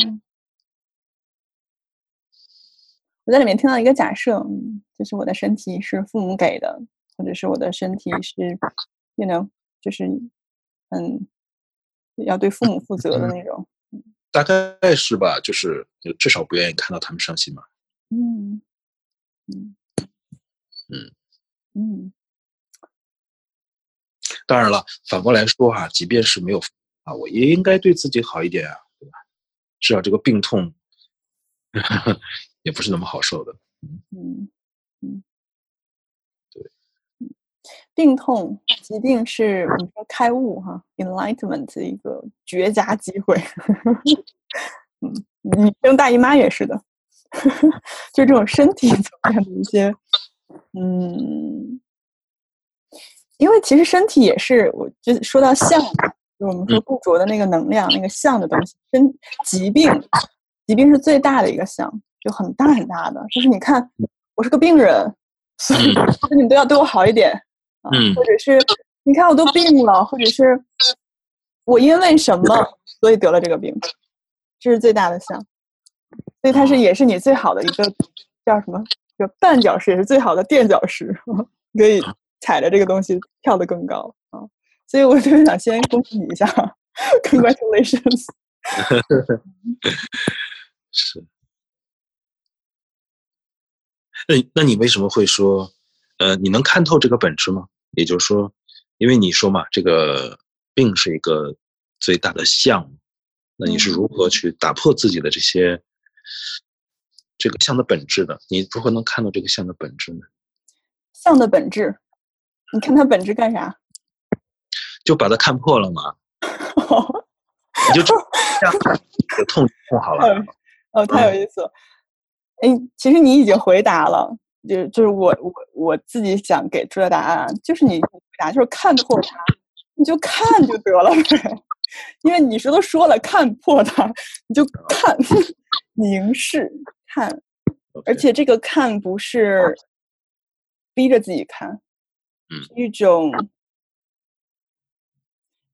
我在里面听到一个假设，嗯，就是我的身体是父母给的，或者是我的身体是，you know，就是嗯，要对父母负责的那种。大概是吧，就是至少不愿意看到他们伤心嘛。嗯嗯嗯嗯当然了，反过来说哈、即便是没有啊，我也应该对自己好一点啊，至少这个病痛也不是那么好受的。嗯嗯，对嗯，病痛、疾病是我们说开悟哈，enlightenment 的一个绝佳机会。嗯，你生大姨妈也是的，[laughs] 就这种身体层面的一些，嗯，因为其实身体也是，我就说到相嘛，就我们说固着的那个能量、那个相的东西，跟疾病，疾病是最大的一个相，就很大很大的，就是你看，我是个病人，所以你们都要对我好一点，啊，嗯。或者是你看我都病了，或者是我因为什么所以得了这个病，这是最大的像，所以它是也是你最好的一个叫什么？就绊脚石也是最好的垫脚石，[laughs] 可以踩着这个东西跳得更高。啊。所以我特别想先恭喜你一下，congratulations。[laughs] 是。那那你为什么会说，呃，你能看透这个本质吗？也就是说，因为你说嘛，这个病是一个最大的相，那你是如何去打破自己的这些这个相的本质的？你如何能看到这个相的本质呢？相的本质，你看它本质干啥？就把它看破了嘛，[laughs] 你就这样就痛就痛好了。哦，太有意思了。哎，其实你已经回答了，就就是我我我自己想给出的答案，就是你回答就是看破它，你就看就得了呗。[laughs] 因为你说都说了，看破它，你就看，[laughs] 凝视看，而且这个看不是逼着自己看，嗯。一种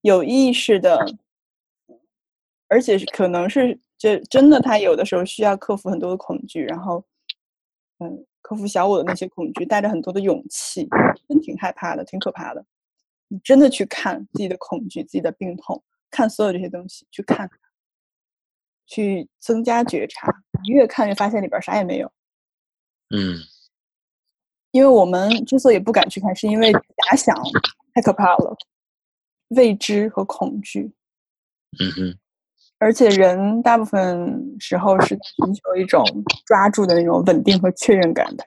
有意识的，而且是可能是这真的，他有的时候需要克服很多的恐惧，然后嗯，克服小我的那些恐惧，带着很多的勇气，真挺害怕的，挺可怕的。你真的去看自己的恐惧、自己的病痛，看所有这些东西，去看它，去增加觉察。你越看越发现里边啥也没有。嗯因为我们之所以不敢去看，是因为假想太可怕了，未知和恐惧。嗯哼而且人大部分时候是寻求一种抓住的那种稳定和确认感的，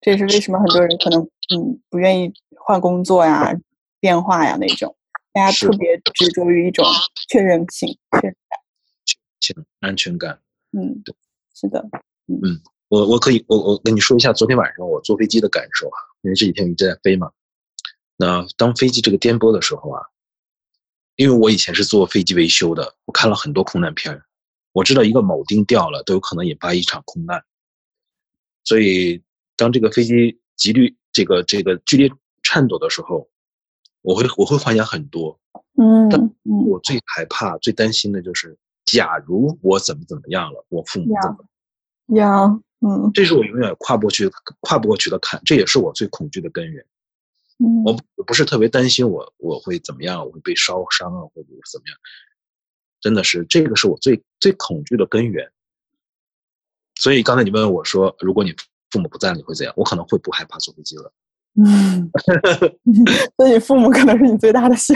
这也是为什么很多人可能嗯不愿意换工作呀、变化呀那种，大家特别执着于一种确认性、确认感。行，安全感。嗯，对是的，嗯我我可以，我我跟你说一下昨天晚上我坐飞机的感受啊，因为这几天我一直在飞嘛。那当飞机这个颠簸的时候啊，因为我以前是做飞机维修的，我看了很多空难片儿，我知道一个铆钉掉了都有可能引发一场空难。所以当这个飞机急率这个这个剧烈颤抖的时候，我会我会幻想很多。嗯但嗯我最害怕、最担心的就是，假如我怎么怎么样了，我父母怎么呀，嗯这是我永远跨不过去、跨不过去的坎，这也是我最恐惧的根源。嗯，我不不是特别担心我我会怎么样，我会被烧伤啊，或者是怎么样，真的是这个是我最最恐惧的根源。所以刚才你问我说，如果你父母不在了，你会怎样？我可能会不害怕坐飞机了。嗯，[laughs] 所以父母可能是你最大的笑。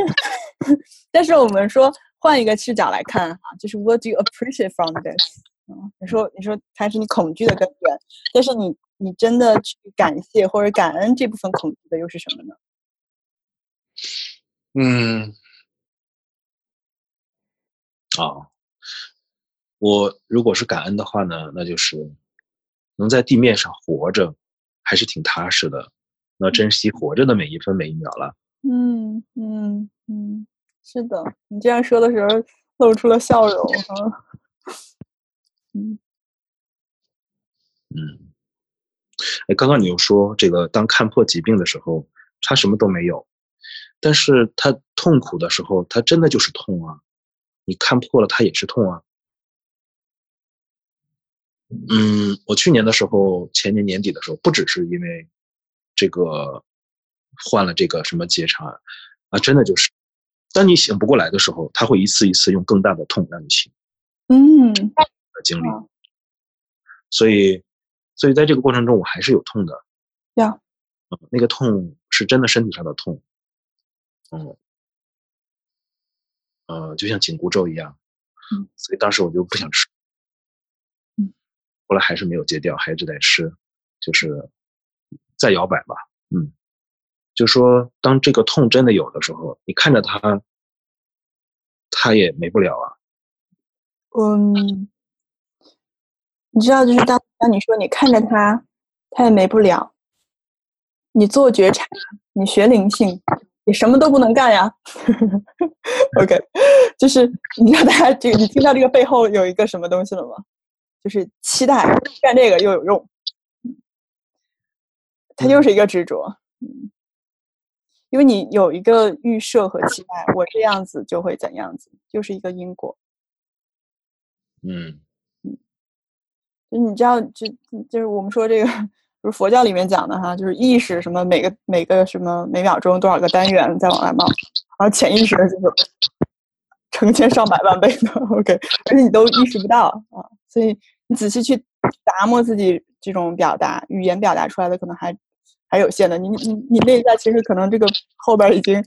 [laughs] 但是我们说换一个视角来看哈，就是 What do you appreciate from this？嗯，你说你说它是你恐惧的根源，但是你你真的去感谢或者感恩这部分恐惧的又是什么呢？嗯，啊，我如果是感恩的话呢，那就是能在地面上活着，还是挺踏实的。那珍惜活着的每一分每一秒了。嗯嗯嗯，是的，你这样说的时候露出了笑容哈。嗯嗯，哎，刚刚你又说这个，当看破疾病的时候，他什么都没有，但是他痛苦的时候，他真的就是痛啊。你看破了，他也是痛啊。嗯，我去年的时候，前年年底的时候，不只是因为这个患了这个什么结肠癌啊，真的就是，当你醒不过来的时候，他会一次一次用更大的痛让你醒嗯的经历哇。所以，所以在这个过程中，我还是有痛的。呀，嗯，那个痛是真的身体上的痛，嗯，呃，就像紧箍咒一样，嗯，所以当时我就不想吃，嗯，后来还是没有戒掉，还一直在吃，就是再摇摆吧，嗯，就说当这个痛真的有的时候，你看着它，它也没不了啊，嗯，你知道，就是当当你说你看着他，他也没不了，你做觉察，你学灵性，你什么都不能干呀。[laughs] OK，[laughs] 就是你知道大家这个，你听到这个背后有一个什么东西了吗？就是期待干这个又有用，它又是一个执着，因为你有一个预设和期待，我这样子就会怎样子，就是一个因果。嗯就你知道，就就是我们说这个，就是佛教里面讲的哈，就是意识什么每个每个什么每秒钟多少个单元在往外冒，然后潜意识就是成千上百万倍的 [laughs] OK，而且你都意识不到啊，所以你仔细去打磨自己这种表达，语言表达出来的可能还还有限的，你你你内在其实可能这个后边已经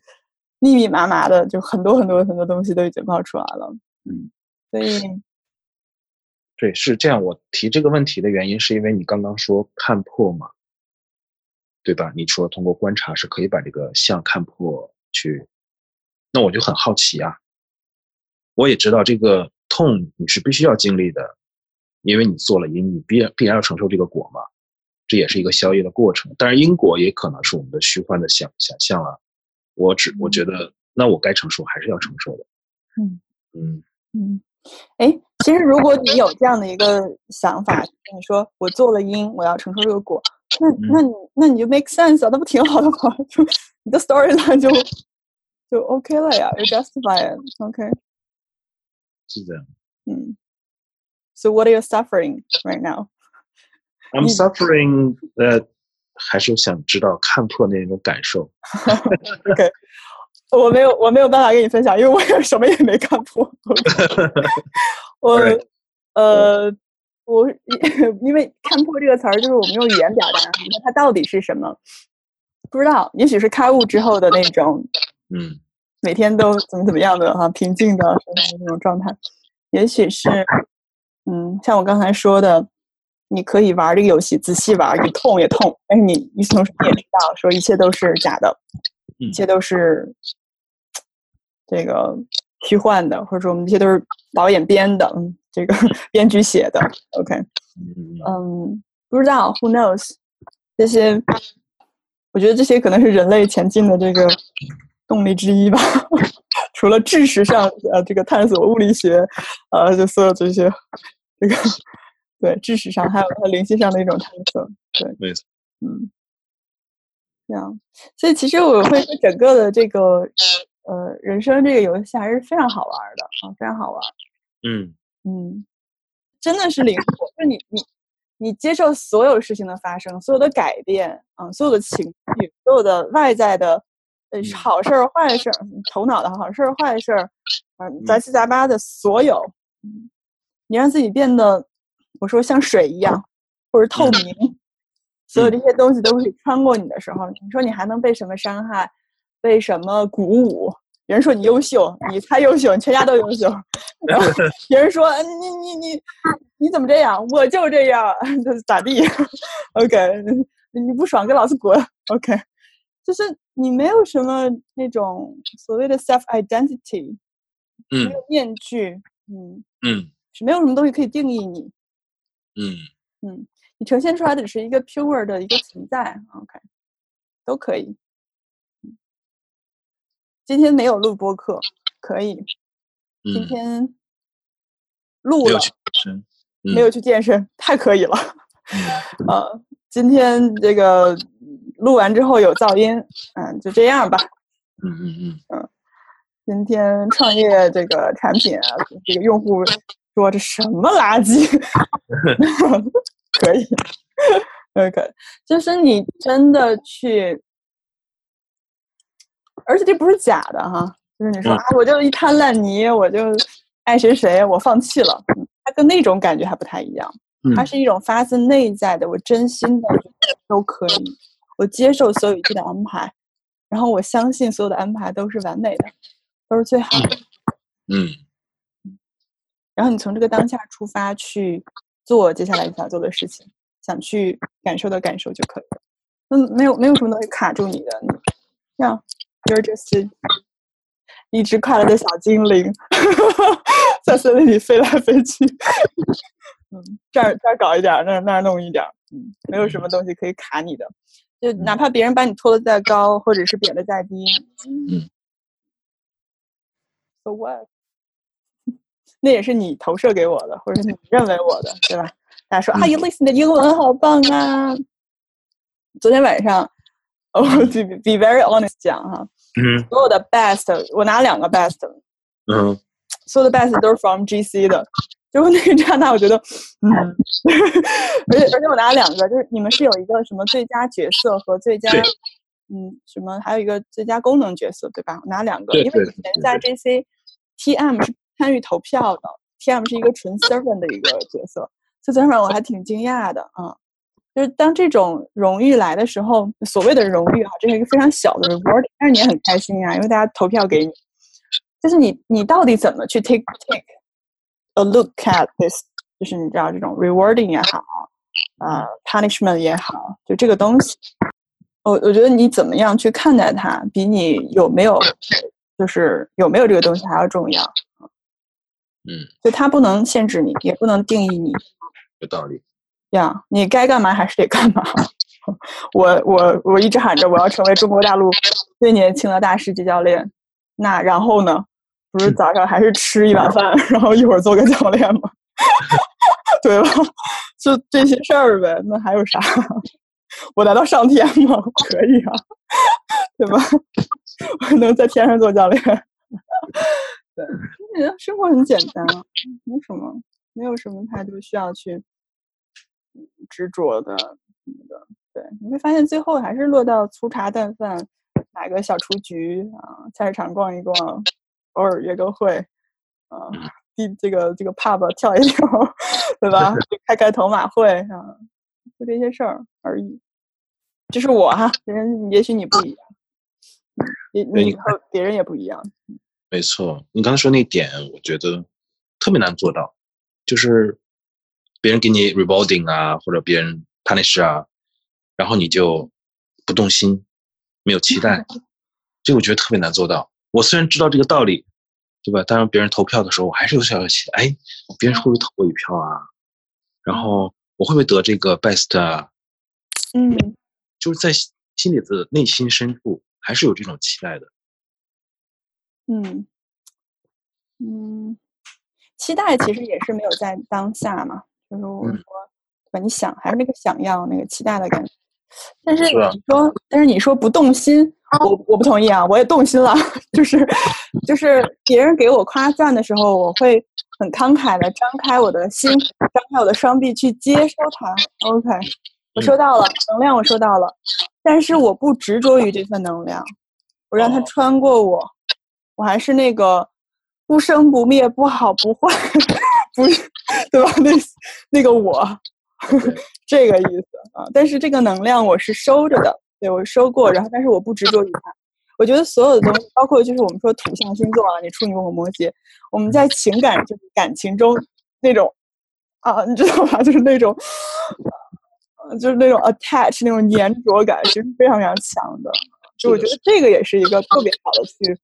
密密麻麻的，就很多很多很多东西都已经冒出来了，嗯，所以对，是这样。我提这个问题的原因，是因为你刚刚说看破嘛，对吧？你说通过观察是可以把这个相看破去，那我就很好奇啊。我也知道这个痛你是必须要经历的，因为你做了因，你必然必然要承受这个果嘛，这也是一个消业的过程。但是因果也可能是我们的虚幻的想想象啊。我只我觉得，那我该承受还是要承受的。嗯嗯嗯，哎，其实如果你有这样的一个想法，你说我做了因，我要承受这个果，那那你那你就 make sense 啊，那不挺好的吗？就你的 storyline 就就 OK 了呀，you justify it，OK，、是这样。嗯。So what are you suffering right now？I'm suffering that，还是想知道看破那种感受。OK，我没有我没有办法跟你分享，因为我也什么也没看破。我 [laughs] 呃，我 [laughs] 因为看破这个词儿，就是我们用语言表达，它到底是什么？不知道，也许是开悟之后的那种嗯每天都怎么怎么样的哈、平静的那种状态，也许是嗯，像我刚才说的。你可以玩这个游戏，仔细玩，你痛也痛，但是你与此同时你也知道，说一切都是假的，一切都是这个虚幻的，或者说我们这些都是导演编的，嗯，这个 [laughs] 编剧写的。OK，嗯嗯，不知道，Who knows？这些，我觉得这些可能是人类前进的这个动力之一吧。[laughs] 除了知识上，呃，这个探索物理学，呃，就所有这些，这个对知识上，还有它灵性上的一种探索。对，没错。嗯，这样，所以其实我会说整个的这个呃人生这个游戏还是非常好玩儿的啊，非常好玩儿。嗯。嗯，真的是灵活，就你你你接受所有事情的发生，所有的改变啊、所有的情绪，所有的外在的呃嗯。好事儿、坏事儿，头脑的好事儿、坏事儿，嗯，杂七杂八的所有，嗯，你让自己变得，我说像水一样，或者透明，所有这些东西都可以穿过你的时候，你说你还能被什么伤害，被什么鼓舞？别人说你优秀，你才优秀，你全家都优秀。[laughs] 然后别人说嗯你你你你怎么这样？我就这样，这咋地？OK，[laughs] 你不爽跟老子滚。OK，就是你没有什么那种所谓的 self identity，没嗯有面具，嗯，嗯是没有什么东西可以定义你。嗯嗯，你呈现出来的只是一个 pure 的一个存在，OK，都可以。嗯今天没有录播课，可以。今嗯，天录了，没有去健身，太可以了。嗯 [laughs] 呃，今天这个录完之后有噪音，嗯，就这样吧。嗯嗯嗯今天创业这个产品啊，这个用户说这什么垃圾，[laughs] [laughs] 可以，OK，就是你真的去，而且这不是假的哈，就是你说嗯啊，我就一滩烂泥，我就爱谁谁，我放弃了，嗯它跟那种感觉还不太一样。嗯，它是一种发自内在的，我真心的都可以，我接受所有一切的安排，然后我相信所有的安排都是完美的，都是最好的。嗯然后你从这个当下出发去做接下来你想做的事情，想去感受的感受就可以了。嗯，没有没有什么东西卡住你的，你这样，you're just 一只快乐的小精灵，在森林里飞来飞去。嗯，这儿这儿搞一点儿，那儿那儿弄一点儿，嗯，没有什么东西可以卡你的。就哪怕别人把你拖得再高，或者是贬得再低，嗯，so what？[laughs] 那也是你投射给我的，或者是你认为我的，对吧？大家说啊，嗯 Elise 你的英文好棒啊！昨天晚上 [laughs] 我 be be very honest 讲哈，嗯所有的 best 我拿两个 best，嗯所有的 best 都是 from GC 的。就是那个刹那，我觉得，嗯，[laughs] 而且而且我拿两个，就是你们是有一个什么最佳角色和最佳，嗯，什么还有一个最佳功能角色，对吧？我拿两个，因为以前在 GC TM 是参与投票的，TM 是一个纯 servant 的一个角色，所以这让我还挺惊讶的啊。就是当这种荣誉来的时候，所谓的荣誉啊，这是一个非常小的 reward，但是你也很开心啊，因为大家投票给你。就是你你到底怎么去 take take a look at this，就是你知道这种 rewarding 也好，呃 punishment 也好，就这个东西，我我觉得你怎么样去看待它，比你有没有就是有没有这个东西还要重要。嗯，就它不能限制你，也不能定义你。有道理。呀，你该干嘛还是得干嘛。[laughs] 我我我一直喊着我要成为中国大陆最年轻的大师级教练，那然后呢？不是早上还是吃一碗饭，[laughs] 然后一会儿做个教练吗？[laughs] 对吧？就这些事儿呗，那还有啥？我难道上天吗？可以啊，对吧？我能在天上做教练。对，生活很简单啊，没什么，没有什么太多需要去嗯执着的什么的。对，你会发现最后还是落到粗茶淡饭，买个小雏菊啊，菜市场逛一逛，偶尔约个会，啊，地这个这个 pub 跳一跳，对吧？[laughs] 开开头马会啊，就这些事儿而已。这是我哈，别人也许你不一样，你你和别人也不一样。没错，你刚才说那点，我觉得特别难做到，就是别人给你 rewarding 啊，或者别人 punish 啊，然后你就不动心，没有期待，[laughs] 这个我觉得特别难做到。我虽然知道这个道理，对吧？当然别人投票的时候，我还是有小小期待，哎，别人会不会投我一票啊？然后我会不会得这个 best 啊？嗯就是在心心里的内心深处，还是有这种期待的。嗯嗯，期待其实也是没有在当下嘛，就是我嗯说，对吧？你想还是那个想要那个期待的感觉。但是你说，但是你说不动心，我我不同意啊，我也动心了。[laughs] 就是就是别人给我夸赞的时候，我会很慷慨的张开我的心，张开我的双臂去接收它。OK，我收到了能量，我收到了，但是我不执着于这份能量，我让它哦穿过我，我还是那个不生不灭、不好不坏，不是对吧？那那个我，[laughs] 这个意思啊。但是这个能量我是收着的，对我收过，然后但是我不执着于它。我觉得所有的东西，包括就是我们说土象星座啊，你处女和摩羯，我们在情感就是感情中那种啊，你知道吧？[laughs] 就是那种。呃就是那种 attach 那种粘着感，其实非常非常强的。就我觉得这个也是一个特别好的去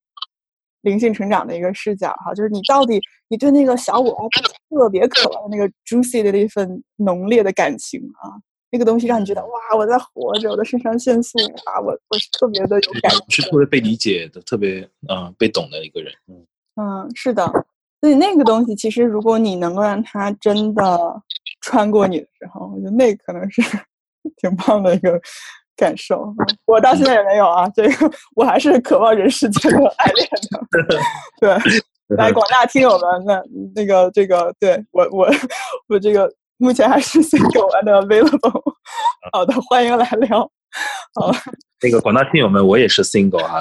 灵性成长的一个视角哈，就是你到底你对那个小我啊特别渴望的那个 juicy 的那份浓烈的感情啊，那个东西让你觉得哇，我在活着，我的肾上腺素啊，我我是特别的有感觉。是特别被理解的，特别嗯、呃被懂的一个人。嗯，嗯，是的，所以那个东西其实如果你能够让它真的穿过你的时候，我觉得那可能是 [laughs] 挺棒的一个感受。[laughs] 嗯我到现在也没有啊，这个我还是渴望人世间的爱恋的。[laughs] 对，[laughs] 来广大听友们，那那个这个，对我我我这个目前还是 single and available。好的，欢迎来聊。好那个广大听友们，我也是 single 啊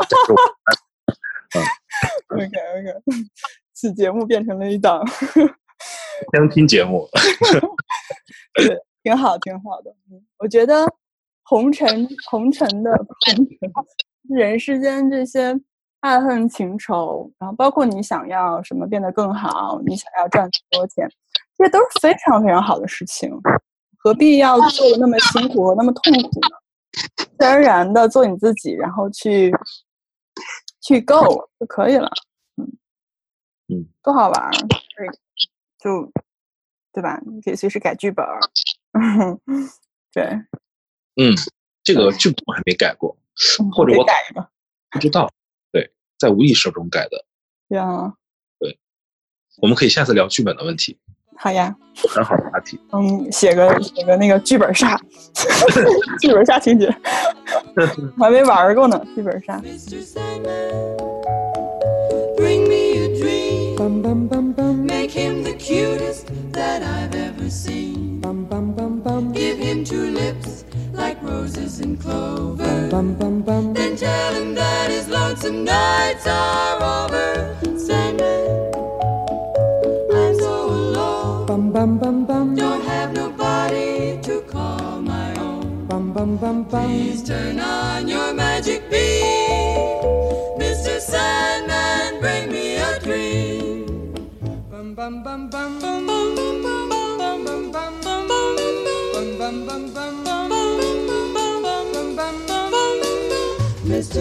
，，OK OK，此节目变成了一档。相亲节目。对，挺好，挺好的。嗯，我觉得红尘红尘的 [laughs] 红尘，人世间这些爱恨情仇，然后包括你想要什么变得更好，你想要赚更多钱，这些都是非常非常好的事情，何必要做的那么辛苦和那么痛苦呢？自然而然的做你自己，然后去去 go 就可以了。嗯嗯，多好玩儿！对，就对吧？你可以随时改剧本儿。[laughs] 对，嗯，这个剧本我还没改过，或者我改一个不知道。对，在无意识中改的。对啊。对。我们可以下次聊剧本的问题。好呀，很好的话题。嗯，写个写个那个剧本杀，剧本杀情节，我还没玩过呢，剧本杀。Bring me a dream. Bum bum bum bum Make him the cutest that I've ever seen. bum bum bum bum Give him two lips like roses and clover. bum bum bum. Then tell him that his lonesome nights are over. Sandman, I'm so alone. Bum bum bum bum Don't have nobody to call my own. bum bum bum bum. Please turn on your magic beam. Mr. Sandman, bring me a dream. Bum bum bum bum bum bum bum bum bum bum bum bum bum bum bum bum bum